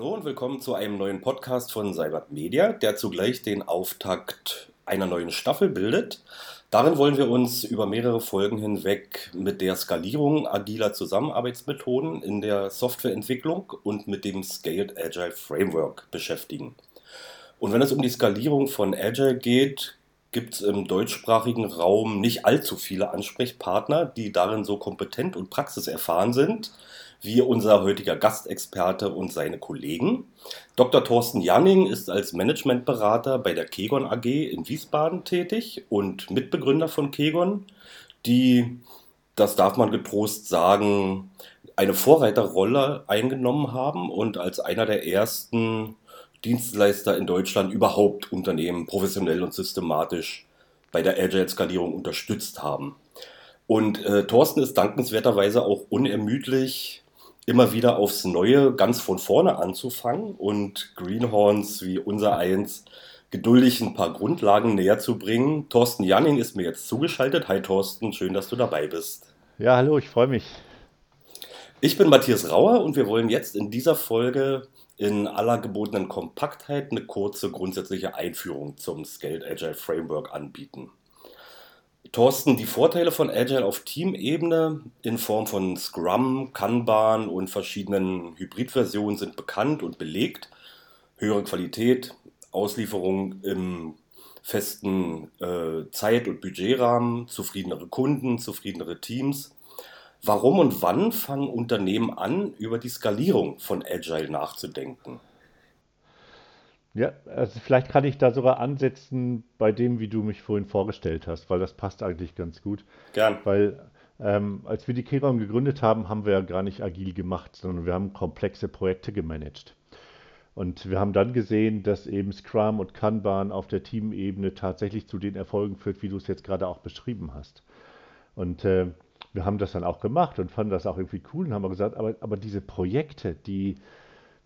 Hallo und willkommen zu einem neuen Podcast von Cybert Media, der zugleich den Auftakt einer neuen Staffel bildet. Darin wollen wir uns über mehrere Folgen hinweg mit der Skalierung agiler Zusammenarbeitsmethoden in der Softwareentwicklung und mit dem Scaled Agile Framework beschäftigen. Und wenn es um die Skalierung von Agile geht, gibt es im deutschsprachigen Raum nicht allzu viele Ansprechpartner, die darin so kompetent und praxiserfahren sind wie unser heutiger Gastexperte und seine Kollegen. Dr. Thorsten Janning ist als Managementberater bei der Kegon AG in Wiesbaden tätig und Mitbegründer von Kegon, die, das darf man getrost sagen, eine Vorreiterrolle eingenommen haben und als einer der ersten Dienstleister in Deutschland überhaupt Unternehmen professionell und systematisch bei der Agile-Skalierung unterstützt haben. Und äh, Thorsten ist dankenswerterweise auch unermüdlich, immer wieder aufs Neue ganz von vorne anzufangen und Greenhorns wie unser eins geduldig ein paar Grundlagen näher zu bringen. Thorsten Janning ist mir jetzt zugeschaltet. Hi Thorsten, schön, dass du dabei bist. Ja, hallo, ich freue mich. Ich bin Matthias Rauer und wir wollen jetzt in dieser Folge in aller gebotenen Kompaktheit eine kurze grundsätzliche Einführung zum Scaled Agile Framework anbieten. Thorsten, die Vorteile von Agile auf Teamebene in Form von Scrum, Kanban und verschiedenen Hybridversionen sind bekannt und belegt. Höhere Qualität, Auslieferung im festen äh, Zeit- und Budgetrahmen, zufriedenere Kunden, zufriedenere Teams. Warum und wann fangen Unternehmen an, über die Skalierung von Agile nachzudenken? Ja, also vielleicht kann ich da sogar ansetzen bei dem, wie du mich vorhin vorgestellt hast, weil das passt eigentlich ganz gut. Gern. Weil ähm, als wir die Keron gegründet haben, haben wir ja gar nicht agil gemacht, sondern wir haben komplexe Projekte gemanagt. Und wir haben dann gesehen, dass eben Scrum und Kanban auf der Teamebene tatsächlich zu den Erfolgen führt, wie du es jetzt gerade auch beschrieben hast. Und äh, wir haben das dann auch gemacht und fanden das auch irgendwie cool und haben gesagt, aber, aber diese Projekte, die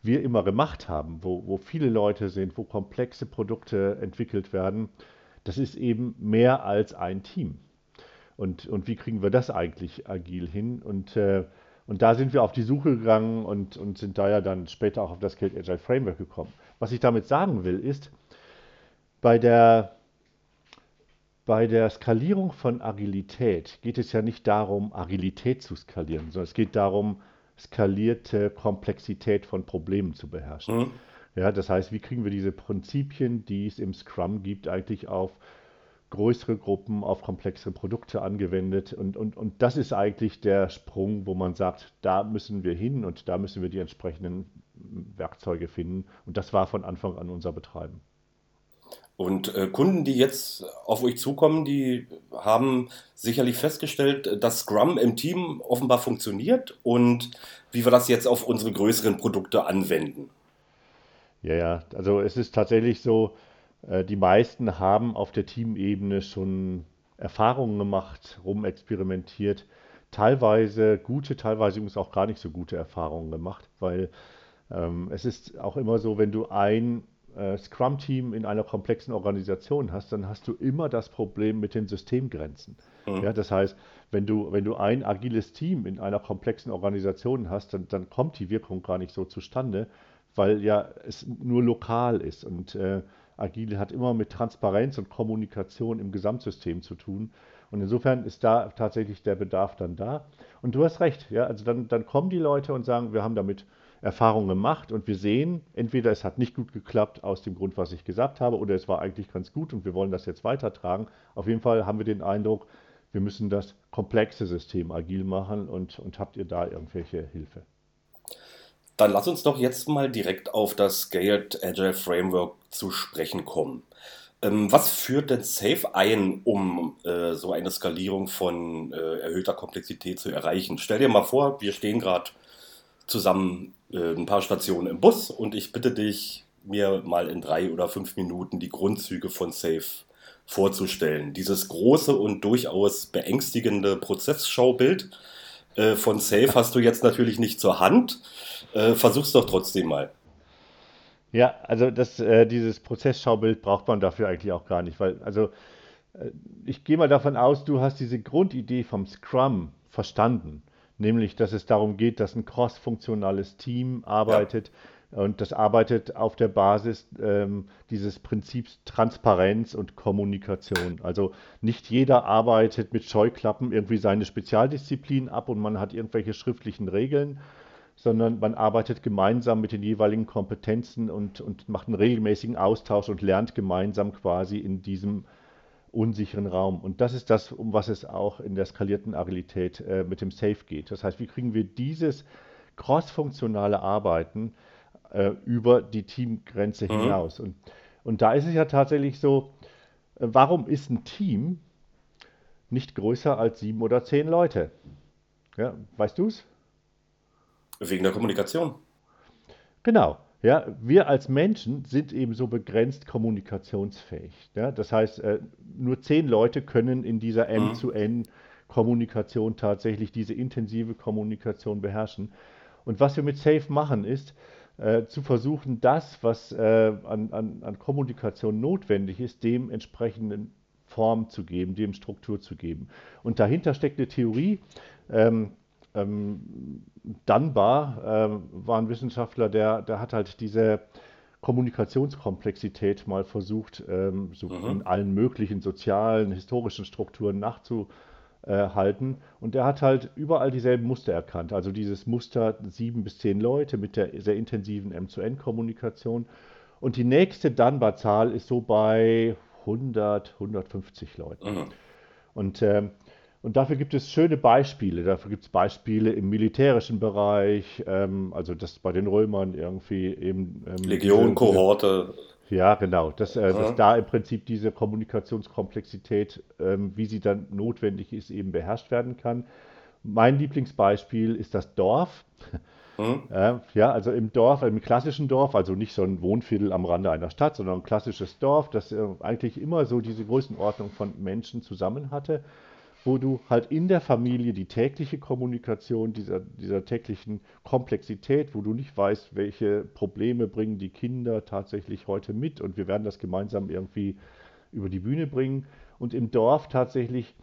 wir immer gemacht haben, wo, wo viele Leute sind, wo komplexe Produkte entwickelt werden, das ist eben mehr als ein Team. Und, und wie kriegen wir das eigentlich agil hin? Und, äh, und da sind wir auf die Suche gegangen und, und sind da ja dann später auch auf das Scaled Agile Framework gekommen. Was ich damit sagen will, ist, bei der bei der Skalierung von Agilität geht es ja nicht darum, Agilität zu skalieren, sondern es geht darum, skalierte Komplexität von Problemen zu beherrschen. Mhm. Ja, das heißt, wie kriegen wir diese Prinzipien, die es im Scrum gibt, eigentlich auf größere Gruppen, auf komplexere Produkte angewendet? Und, und, und das ist eigentlich der Sprung, wo man sagt, da müssen wir hin und da müssen wir die entsprechenden Werkzeuge finden. Und das war von Anfang an unser Betreiben. Und äh, Kunden, die jetzt auf euch zukommen, die haben sicherlich festgestellt, dass Scrum im Team offenbar funktioniert und wie wir das jetzt auf unsere größeren Produkte anwenden. Ja, ja, also es ist tatsächlich so, äh, die meisten haben auf der Teamebene schon Erfahrungen gemacht, rumexperimentiert, teilweise gute, teilweise übrigens auch gar nicht so gute Erfahrungen gemacht, weil ähm, es ist auch immer so, wenn du ein äh, Scrum-Team in einer komplexen Organisation hast, dann hast du immer das Problem mit den Systemgrenzen. Mhm. Ja, das heißt, wenn du, wenn du ein agiles Team in einer komplexen Organisation hast, dann, dann kommt die Wirkung gar nicht so zustande, weil ja es nur lokal ist. Und äh, Agile hat immer mit Transparenz und Kommunikation im Gesamtsystem zu tun. Und insofern ist da tatsächlich der Bedarf dann da. Und du hast recht, ja, also dann, dann kommen die Leute und sagen, wir haben damit Erfahrungen gemacht und wir sehen, entweder es hat nicht gut geklappt aus dem Grund, was ich gesagt habe, oder es war eigentlich ganz gut und wir wollen das jetzt weitertragen. Auf jeden Fall haben wir den Eindruck, wir müssen das komplexe System agil machen und, und habt ihr da irgendwelche Hilfe? Dann lass uns doch jetzt mal direkt auf das Scaled Agile Framework zu sprechen kommen. Ähm, was führt denn Safe ein, um äh, so eine Skalierung von äh, erhöhter Komplexität zu erreichen? Stell dir mal vor, wir stehen gerade zusammen äh, ein paar Stationen im Bus und ich bitte dich, mir mal in drei oder fünf Minuten die Grundzüge von Safe vorzustellen. Dieses große und durchaus beängstigende Prozessschaubild äh, von Safe hast du jetzt natürlich nicht zur Hand. Äh, versuch's doch trotzdem mal. Ja, also das, äh, dieses Prozessschaubild braucht man dafür eigentlich auch gar nicht, weil, also äh, ich gehe mal davon aus, du hast diese Grundidee vom Scrum verstanden nämlich dass es darum geht, dass ein cross-funktionales Team arbeitet, Und das arbeitet auf der Basis ähm, dieses Prinzips Transparenz und Kommunikation. Also nicht jeder arbeitet mit Scheuklappen irgendwie seine Spezialdisziplin ab und man hat irgendwelche schriftlichen Regeln, sondern man arbeitet gemeinsam mit den jeweiligen Kompetenzen und, und macht einen regelmäßigen Austausch und lernt gemeinsam quasi in diesem unsicheren Raum. Und das ist das, um was es auch in der skalierten Agilität äh, mit dem Safe geht. Das heißt, wie kriegen wir dieses crossfunktionale Arbeiten äh, über die Teamgrenze mhm. hinaus. Und, und da ist es ja tatsächlich so, äh, warum ist ein Team nicht größer als sieben oder zehn Leute? Ja, weißt du es? Wegen der Kommunikation. Genau. Ja, wir als Menschen sind eben so begrenzt kommunikationsfähig. Ja, das heißt, äh, nur zehn Leute können in dieser M-zu-N-Kommunikation tatsächlich diese intensive Kommunikation beherrschen. Und was wir mit Safe machen, ist, äh, zu versuchen, das, was äh, an, an, an, Kommunikation notwendig ist, dem entsprechenden Form zu geben, dem Struktur zu geben. Und dahinter steckt eine Theorie. Ähm, ähm, Dunbar äh, war ein Wissenschaftler, der, der hat halt diese Kommunikationskomplexität mal versucht, ähm, so mhm. in allen möglichen sozialen, historischen Strukturen nachzuvollziehen äh, halten. Und er hat halt überall dieselben Muster erkannt. Also dieses Muster sieben bis zehn Leute mit der sehr intensiven M2N-Kommunikation. Und die nächste Dunbar-Zahl ist so bei 100, 150 Leuten. Mhm. Und, äh, und dafür gibt es schöne Beispiele. Dafür gibt es Beispiele im militärischen Bereich, ähm, also das bei den Römern irgendwie eben. Ähm, Legion, Kohorte. Ja, genau. Dass, äh, dass da im Prinzip diese Kommunikationskomplexität, ähm, wie sie dann notwendig ist, eben beherrscht werden kann. Mein Lieblingsbeispiel ist das Dorf. Mhm. Äh, ja, also im Dorf, im klassischen Dorf, also nicht so ein Wohnviertel am Rande einer Stadt, sondern ein klassisches Dorf, das äh, eigentlich immer so diese Größenordnung von Menschen zusammen hatte wo du halt in der Familie die tägliche Kommunikation dieser, dieser täglichen Komplexität, wo du nicht weißt, welche Probleme bringen die Kinder tatsächlich heute mit und wir werden das gemeinsam irgendwie über die Bühne bringen und im Dorf tatsächlich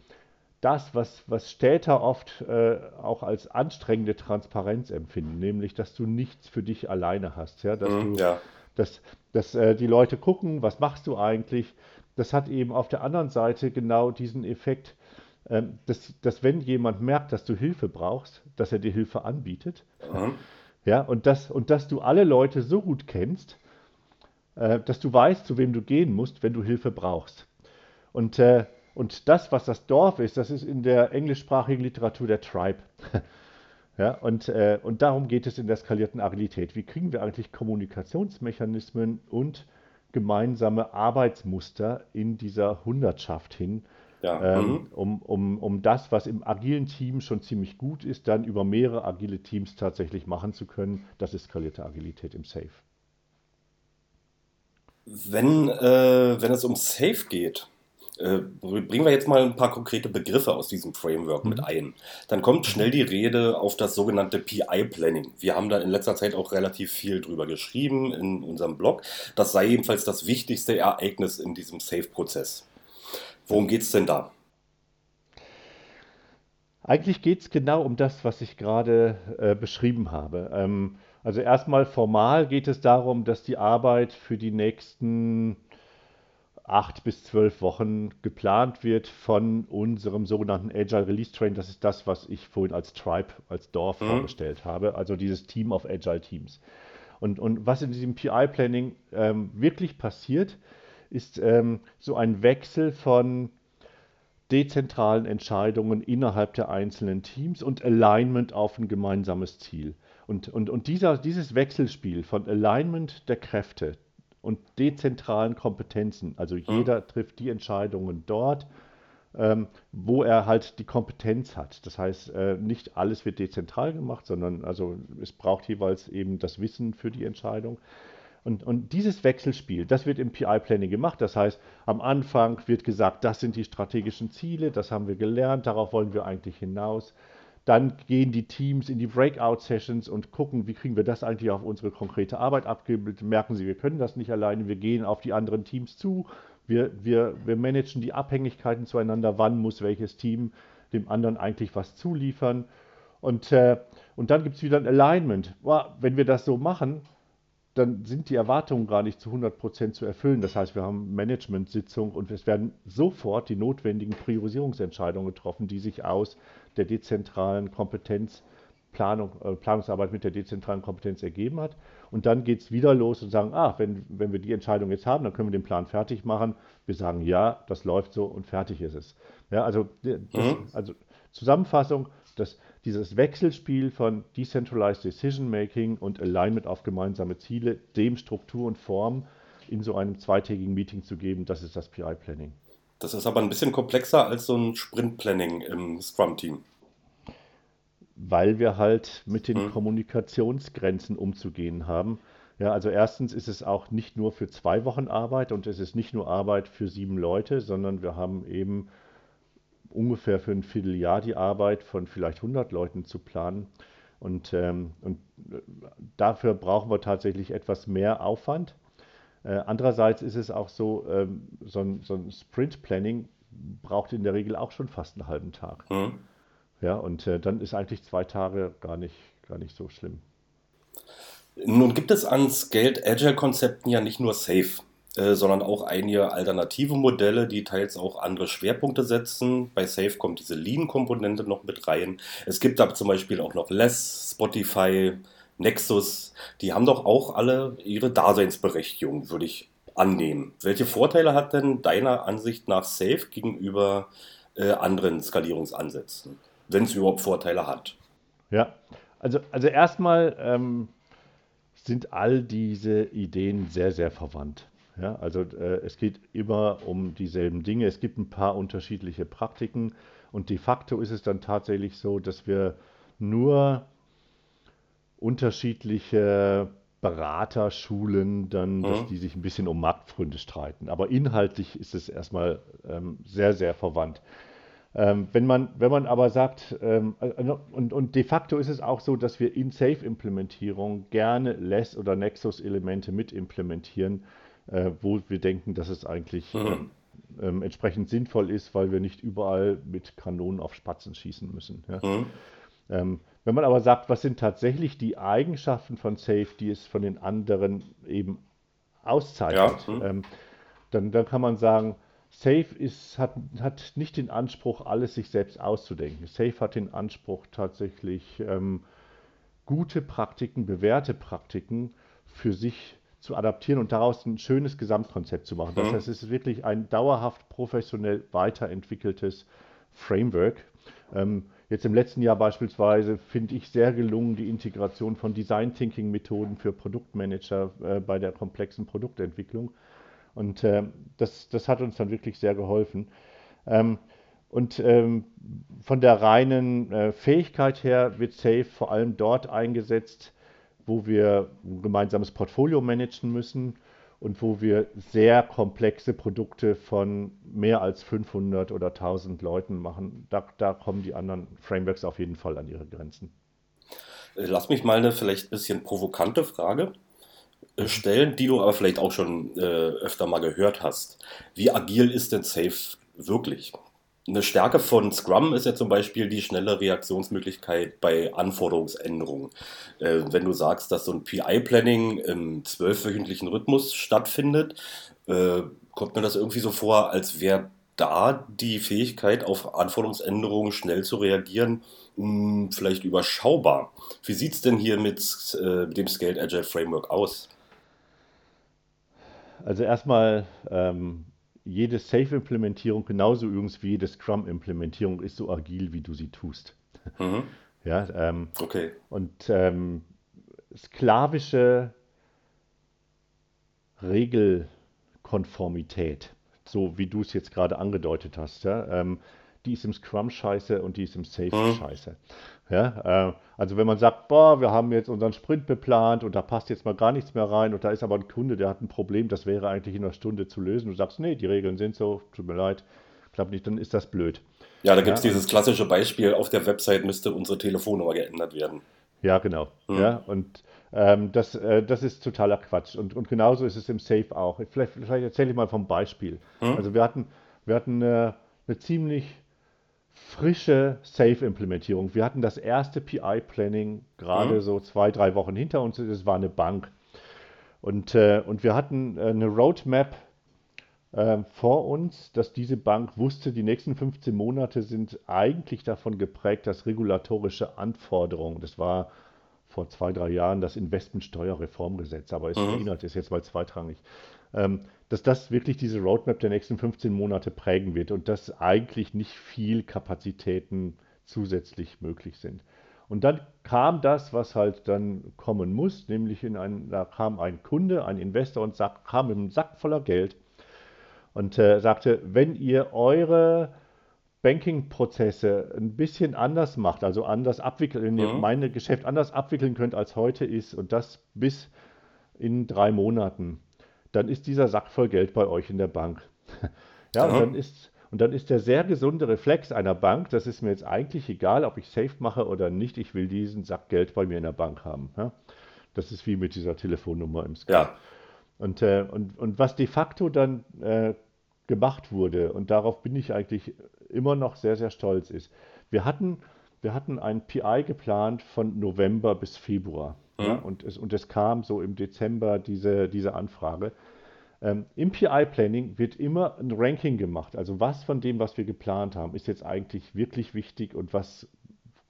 das, was, was Städter oft äh, auch als anstrengende Transparenz empfinden, nämlich, dass du nichts für dich alleine hast, ja, dass, mm, du, ja. dass, dass äh, die Leute gucken, was machst du eigentlich, das hat eben auf der anderen Seite genau diesen Effekt, dass, dass wenn jemand merkt, dass du Hilfe brauchst, dass er dir Hilfe anbietet. Mhm. Ja, und, das, und dass du alle Leute so gut kennst, äh, dass du weißt, zu wem du gehen musst, wenn du Hilfe brauchst. Und, äh, und das, was das Dorf ist, das ist in der englischsprachigen Literatur der Tribe. ja, und, äh, und darum geht es in der skalierten Agilität. Wie kriegen wir eigentlich Kommunikationsmechanismen und gemeinsame Arbeitsmuster in dieser Hundertschaft hin, ja. ähm, mhm. um, um, um das, was im agilen Team schon ziemlich gut ist, dann über mehrere agile Teams tatsächlich machen zu können. Das ist skalierte Agilität im Safe. Wenn, äh, wenn es um Safe geht, äh, bringen wir jetzt mal ein paar konkrete Begriffe aus diesem Framework mhm. mit ein. Dann kommt schnell die Rede auf das sogenannte PI-Planning. Wir haben da in letzter Zeit auch relativ viel drüber geschrieben in unserem Blog. Das sei jedenfalls das wichtigste Ereignis in diesem Safe-Prozess. Worum geht es denn da? Eigentlich geht es genau um das, was ich gerade äh, beschrieben habe. Ähm, also erstmal formal geht es darum, dass die Arbeit für die nächsten acht bis zwölf Wochen geplant wird von unserem sogenannten Agile Release Train. Das ist das, was ich vorhin als Tribe, als Dorf mhm. vorgestellt habe, also dieses Team of Agile Teams. Und, und was in diesem PI-Planning ähm, wirklich passiert, ist ähm, so ein Wechsel von dezentralen Entscheidungen innerhalb der einzelnen Teams und Alignment auf ein gemeinsames Ziel. Und, und, und dieser, dieses Wechselspiel von Alignment der Kräfte und dezentralen Kompetenzen, also jeder mhm. trifft die Entscheidungen dort, ähm, wo er halt die Kompetenz hat. Das heißt, äh, nicht alles wird dezentral gemacht, sondern also es braucht jeweils eben das Wissen für die Entscheidung. Und, und dieses Wechselspiel, das wird im PI-Planning gemacht. Das heißt, am Anfang wird gesagt, das sind die strategischen Ziele, das haben wir gelernt, darauf wollen wir eigentlich hinaus. Dann gehen die Teams in die Breakout-Sessions und gucken, wie kriegen wir das eigentlich auf unsere konkrete Arbeit abgebildet. Merken sie, wir können das nicht alleine, wir gehen auf die anderen Teams zu, wir, wir, wir managen die Abhängigkeiten zueinander, wann muss welches Team dem anderen eigentlich was zuliefern. Und, äh, und dann gibt es wieder ein Alignment. Wenn wir das so machen, dann sind die Erwartungen gar nicht zu 100 Prozent zu erfüllen. Das heißt, wir haben Management-Sitzung und es werden sofort die notwendigen Priorisierungsentscheidungen getroffen, die sich aus der dezentralen Kompetenz, Planung, äh, Planungsarbeit mit der dezentralen Kompetenz ergeben hat. Und dann geht es wieder los und sagen, ah, wenn, wenn wir die Entscheidung jetzt haben, dann können wir den Plan fertig machen. Wir sagen, ja, das läuft so und fertig ist es. Ja, also, das, mhm. also Zusammenfassung, das, dieses Wechselspiel von Decentralized Decision Making und Alignment auf gemeinsame Ziele, dem Struktur und Form in so einem zweitägigen Meeting zu geben, das ist das PI-Planning. Das ist aber ein bisschen komplexer als so ein Sprint-Planning im Scrum-Team. Weil wir halt mit den hm. Kommunikationsgrenzen umzugehen haben. Ja, also erstens ist es auch nicht nur für zwei Wochen Arbeit und es ist nicht nur Arbeit für sieben Leute, sondern wir haben eben ungefähr für ein Vierteljahr die Arbeit von vielleicht 100 Leuten zu planen. Und, ähm, und äh, dafür brauchen wir tatsächlich etwas mehr Aufwand. Äh, andererseits ist es auch so, ähm, so ein, so ein Sprint-Planning braucht in der Regel auch schon fast einen halben Tag. Mhm. Ja, und äh, dann ist eigentlich zwei Tage gar nicht, gar nicht so schlimm. Nun gibt es an Scaled Agile-Konzepten ja nicht nur Safe. Äh, sondern auch einige alternative Modelle, die teils auch andere Schwerpunkte setzen. Bei Safe kommt diese Lean-Komponente noch mit rein. Es gibt aber zum Beispiel auch noch Less, Spotify, Nexus. Die haben doch auch alle ihre Daseinsberechtigung, würde ich annehmen. Welche Vorteile hat denn deiner Ansicht nach Safe gegenüber äh, anderen Skalierungsansätzen, wenn es überhaupt Vorteile hat? Ja, also, also erstmal ähm, sind all diese Ideen sehr, sehr verwandt. Ja, also äh, es geht immer um dieselben Dinge. Es gibt ein paar unterschiedliche Praktiken und de facto ist es dann tatsächlich so, dass wir nur unterschiedliche Beraterschulen dann, mhm. dass die sich ein bisschen um Marktgründe streiten. Aber inhaltlich ist es erstmal ähm, sehr, sehr verwandt. Ähm, wenn, man, wenn man aber sagt, ähm, äh, und, und de facto ist es auch so, dass wir in Safe-Implementierung gerne Less- oder Nexus-Elemente mit implementieren, äh, wo wir denken, dass es eigentlich mhm. ähm, entsprechend sinnvoll ist, weil wir nicht überall mit Kanonen auf Spatzen schießen müssen. Ja? Mhm. Ähm, wenn man aber sagt, was sind tatsächlich die Eigenschaften von Safe, die es von den anderen eben auszeichnet, ja. mhm. ähm, dann, dann kann man sagen, Safe ist, hat, hat nicht den Anspruch, alles sich selbst auszudenken. Safe hat den Anspruch, tatsächlich ähm, gute Praktiken, bewährte Praktiken für sich zu adaptieren und daraus ein schönes Gesamtkonzept zu machen. Das mhm. heißt, es ist wirklich ein dauerhaft professionell weiterentwickeltes Framework. Ähm, jetzt im letzten Jahr beispielsweise finde ich sehr gelungen die Integration von Design Thinking Methoden für Produktmanager äh, bei der komplexen Produktentwicklung. Und äh, das, das hat uns dann wirklich sehr geholfen. Ähm, und ähm, von der reinen äh, Fähigkeit her wird Safe vor allem dort eingesetzt, wo wir ein gemeinsames Portfolio managen müssen und wo wir sehr komplexe Produkte von mehr als 500 oder 1000 Leuten machen. Da, da kommen die anderen Frameworks auf jeden Fall an ihre Grenzen. Lass mich mal eine vielleicht ein bisschen provokante Frage äh, stellen, die du aber vielleicht auch schon äh, öfter mal gehört hast. Wie agil ist denn Safe wirklich? Eine Stärke von Scrum ist ja zum Beispiel die schnelle Reaktionsmöglichkeit bei Anforderungsänderungen. Äh, wenn du sagst, dass so ein PI-Planning im zwölfwöchentlichen Rhythmus stattfindet, äh, kommt mir das irgendwie so vor, als wäre da die Fähigkeit, auf Anforderungsänderungen schnell zu reagieren, mh, hm, vielleicht überschaubar. Wie sieht es denn hier mit äh, dem Scaled Agile Framework aus? Also erstmal ähm, jede Safe-Implementierung, genauso übrigens wie jede Scrum-Implementierung, ist so agil, wie du sie tust. Mhm. Ja, ähm, okay. Und ähm, sklavische Regelkonformität, so wie du es jetzt gerade angedeutet hast, ja, ähm, die ist im Scrum scheiße und die ist im Safe mhm. scheiße. Ja, äh, also wenn man sagt, boah, wir haben jetzt unseren Sprint beplant und da passt jetzt mal gar nichts mehr rein und da ist aber ein Kunde, der hat ein Problem, das wäre eigentlich in einer Stunde zu lösen. Du sagst, nee, die Regeln sind so, tut mir leid, klappt nicht, dann ist das blöd. Ja, da gibt es dieses klassische Beispiel, auf der Website müsste unsere Telefonnummer geändert werden. Ja, genau. Mhm. Ja, und ähm, das, äh, das ist totaler Quatsch. Und, und genauso ist es im Safe auch. Vielleicht, vielleicht erzähle ich mal vom Beispiel. Mhm. Also wir hatten, wir hatten eine, eine ziemlich frische Safe-Implementierung. Wir hatten das erste PI-Planning gerade mhm. so zwei, drei Wochen hinter uns. Es war eine Bank. Und, äh, und wir hatten äh, eine Roadmap äh, vor uns, dass diese Bank wusste, die nächsten 15 Monate sind eigentlich davon geprägt, dass regulatorische Anforderungen, das war vor zwei, drei Jahren das Investmentsteuerreformgesetz, aber es Mhm. Inhalt ist jetzt mal zweitrangig, ähm, dass das wirklich diese Roadmap der nächsten 15 Monate prägen wird und dass eigentlich nicht viel Kapazitäten zusätzlich möglich sind. Und dann kam das, was halt dann kommen muss, nämlich in ein, da kam ein Kunde, ein Investor und sagt, kam mit einem Sack voller Geld und äh, sagte, wenn ihr eure Banking-Prozesse ein bisschen anders macht, also anders abwickeln, wenn ihr Mhm. meine Geschäft anders abwickeln könnt, als heute ist und das bis in drei Monaten, dann ist dieser Sack voll Geld bei euch in der Bank. Ja, und dann ist, und dann ist der sehr gesunde Reflex einer Bank, das ist mir jetzt eigentlich egal, ob ich safe mache oder nicht, ich will diesen Sack Geld bei mir in der Bank haben. Ja? Das ist wie mit dieser Telefonnummer im Skript. Ja. Und, äh, und, und was de facto dann äh, gemacht wurde, und darauf bin ich eigentlich immer noch sehr, sehr stolz, ist, wir hatten, wir hatten ein PI geplant von November bis Februar. Ja, Mhm. und, es, und es kam so im Dezember diese, diese Anfrage. Ähm, Im PI-Planning wird immer ein Ranking gemacht. Also was von dem, was wir geplant haben, ist jetzt eigentlich wirklich wichtig und was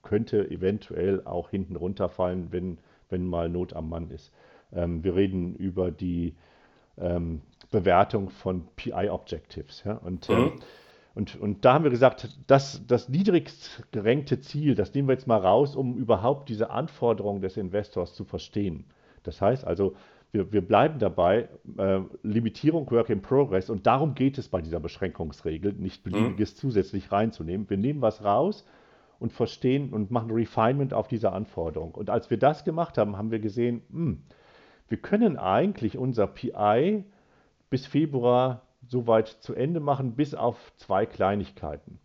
könnte eventuell auch hinten runterfallen, wenn, wenn mal Not am Mann ist. Ähm, wir reden über die ähm, Bewertung von PI-Objectives. Ja? Und, ähm, Mhm. Und, und da haben wir gesagt, das, das niedrigst gerankte Ziel, das nehmen wir jetzt mal raus, um überhaupt diese Anforderungen des Investors zu verstehen. Das heißt also, wir, wir bleiben dabei, äh, Limitierung Work in Progress, und darum geht es bei dieser Beschränkungsregel, nicht Mhm. beliebiges zusätzlich reinzunehmen. Wir nehmen was raus und verstehen und machen Refinement auf diese Anforderung. Und als wir das gemacht haben, haben wir gesehen, hm, wir können eigentlich unser PI bis Februar soweit zu Ende machen, bis auf zwei Kleinigkeiten.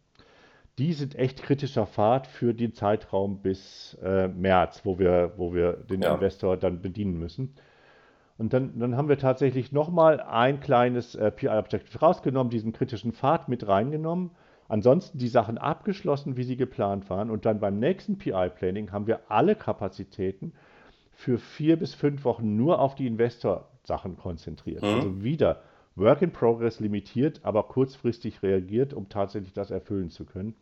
Die sind echt kritischer Pfad für den Zeitraum bis äh, März, wo wir, wo wir den Ja. Investor dann bedienen müssen. Und dann, dann haben wir tatsächlich nochmal ein kleines äh, PI-Objective rausgenommen, diesen kritischen Pfad mit reingenommen. Ansonsten die Sachen abgeschlossen, wie sie geplant waren. Und dann beim nächsten PI-Planning haben wir alle Kapazitäten für vier bis fünf Wochen nur auf die Investor-Sachen konzentriert. Mhm. Also wieder Work in Progress limitiert, aber kurzfristig reagiert, um tatsächlich das erfüllen zu können.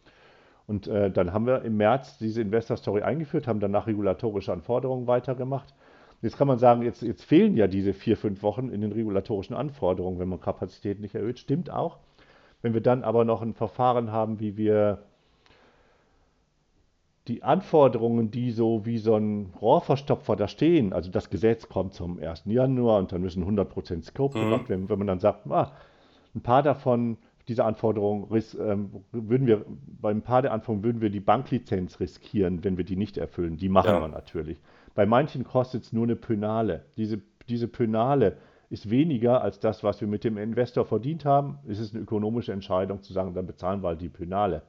Und äh, dann haben wir im März diese Investor Story eingeführt, haben danach regulatorische Anforderungen weitergemacht. Jetzt kann man sagen, jetzt, jetzt fehlen ja diese vier, fünf Wochen in den regulatorischen Anforderungen, wenn man Kapazität nicht erhöht. Stimmt auch. Wenn wir dann aber noch ein Verfahren haben, wie wir die Anforderungen, die so wie so ein Rohrverstopfer da stehen, also das Gesetz kommt zum 1. Januar und dann müssen 100% Scope Mhm. gemacht werden, wenn man dann sagt, ah, ein paar davon, diese Anforderungen, ähm, würden wir, bei ein paar der Anforderungen würden wir die Banklizenz riskieren, wenn wir die nicht erfüllen. Die machen Ja. wir natürlich. Bei manchen kostet es nur eine Pönale. Diese, diese Pönale ist weniger als das, was wir mit dem Investor verdient haben. Es ist eine ökonomische Entscheidung zu sagen, dann bezahlen wir halt die Pönale.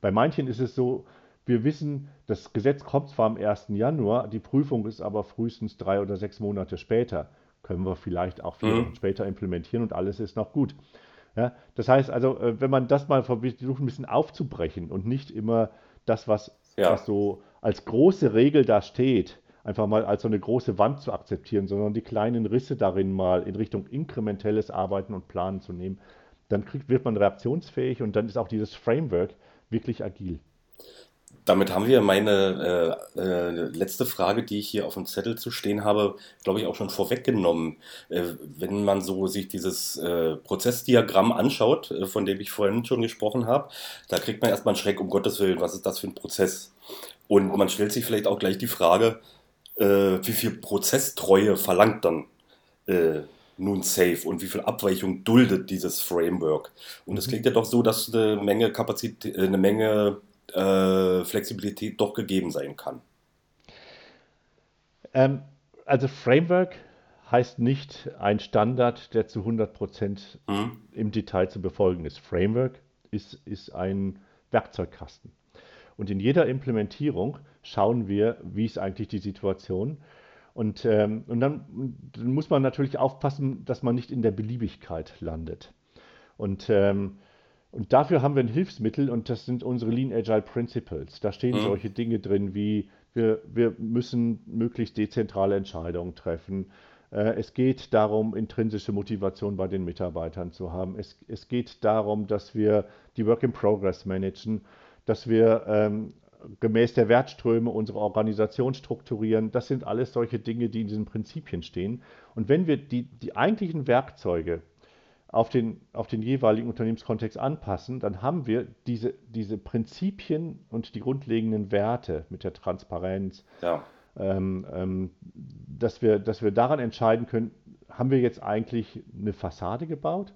Bei manchen ist es so, wir wissen, das Gesetz kommt zwar am 1. Januar, die Prüfung ist aber frühestens drei oder sechs Monate später. Können wir vielleicht auch vier Mhm. Wochen später implementieren und alles ist noch gut. Ja, das heißt also, äh, wenn man das mal versucht, ein bisschen aufzubrechen und nicht immer das, was, Ja. was so als große Regel da steht, einfach mal als so eine große Wand zu akzeptieren, sondern die kleinen Risse darin mal in Richtung inkrementelles Arbeiten und Planen zu nehmen, dann kriegt, wird man reaktionsfähig und dann ist auch dieses Framework wirklich agil. Damit haben wir meine äh, äh, letzte Frage, die ich hier auf dem Zettel zu stehen habe, glaube ich, auch schon vorweggenommen. Äh, wenn man so sich dieses äh, Prozessdiagramm anschaut, äh, von dem ich vorhin schon gesprochen habe, da kriegt man erstmal einen Schreck, um Gottes Willen, was ist das für ein Prozess? Und man stellt sich vielleicht auch gleich die Frage, äh, wie viel Prozesstreue verlangt dann nun Safe und wie viel Abweichung duldet dieses Framework? Und es Mhm. klingt ja doch so, dass eine Menge Kapazität, eine Menge äh, Flexibilität doch gegeben sein kann. Ähm, also Framework heißt nicht ein Standard, der zu 100% Mhm. im Detail zu befolgen ist. Framework ist, ist ein Werkzeugkasten. Und in jeder Implementierung schauen wir, wie ist eigentlich die Situation. Und, ähm, und dann, dann muss man natürlich aufpassen, dass man nicht in der Beliebigkeit landet. Und, ähm, und dafür haben wir ein Hilfsmittel und das sind unsere Lean Agile Principles. Da stehen Mhm. solche Dinge drin wie wir, wir müssen möglichst dezentrale Entscheidungen treffen. Äh, es geht darum, intrinsische Motivation bei den Mitarbeitern zu haben. Es, es geht darum, dass wir die Work in Progress managen, dass wir ähm, gemäß der Wertströme unsere Organisation strukturieren. Das sind alles solche Dinge, die in diesen Prinzipien stehen. Und wenn wir die, die eigentlichen Werkzeuge auf den, auf den jeweiligen Unternehmenskontext anpassen, dann haben wir diese, diese Prinzipien und die grundlegenden Werte mit der Transparenz, ja. ähm, ähm, dass, wir, dass wir daran entscheiden können, haben wir jetzt eigentlich eine Fassade gebaut?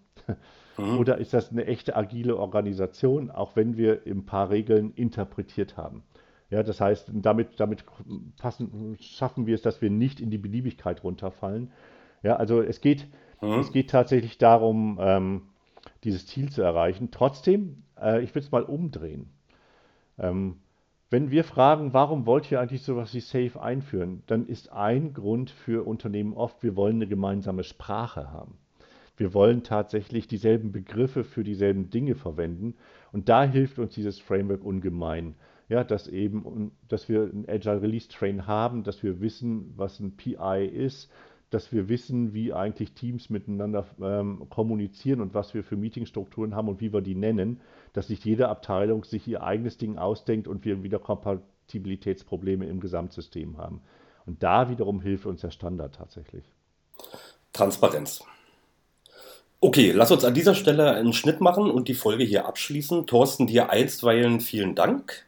Mhm. Oder ist das eine echte agile Organisation, auch wenn wir ein paar Regeln interpretiert haben? Ja, das heißt, damit, damit passen, schaffen wir es, dass wir nicht in die Beliebigkeit runterfallen. Ja, also es geht, Mhm. Es geht tatsächlich darum, ähm, dieses Ziel zu erreichen. Trotzdem, äh, ich will es mal umdrehen. Ähm, wenn wir fragen, warum wollt ihr eigentlich sowas wie Safe einführen, dann ist ein Grund für Unternehmen oft, wir wollen eine gemeinsame Sprache haben. Wir wollen tatsächlich dieselben Begriffe für dieselben Dinge verwenden. Und da hilft uns dieses Framework ungemein. Ja, dass eben, dass wir ein Agile Release Train haben, dass wir wissen, was ein PI ist, dass wir wissen, wie eigentlich Teams miteinander ähm, kommunizieren und was wir für Meetingstrukturen haben und wie wir die nennen, dass nicht jede Abteilung sich ihr eigenes Ding ausdenkt und wir wieder Kompatibilitätsprobleme im Gesamtsystem haben. Und da wiederum hilft uns der Standard tatsächlich. Transparenz. Okay, lass uns an dieser Stelle einen Schnitt machen und die Folge hier abschließen. Thorsten, dir einstweilen vielen Dank.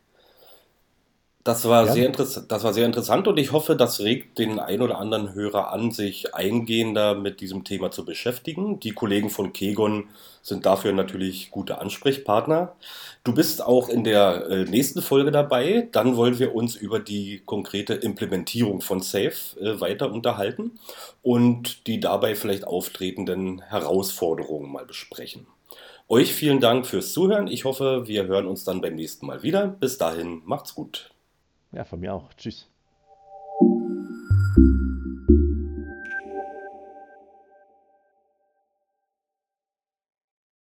Das war, ja. sehr das war sehr interessant und ich hoffe, das regt den ein oder anderen Hörer an, sich eingehender mit diesem Thema zu beschäftigen. Die Kollegen von Kegon sind dafür natürlich gute Ansprechpartner. Du bist auch in der äh, nächsten Folge dabei. Dann wollen wir uns über die konkrete Implementierung von SAFE äh, weiter unterhalten und die dabei vielleicht auftretenden Herausforderungen mal besprechen. Euch vielen Dank fürs Zuhören. Ich hoffe, wir hören uns dann beim nächsten Mal wieder. Bis dahin, macht's gut. Ja, von mir auch. Tschüss.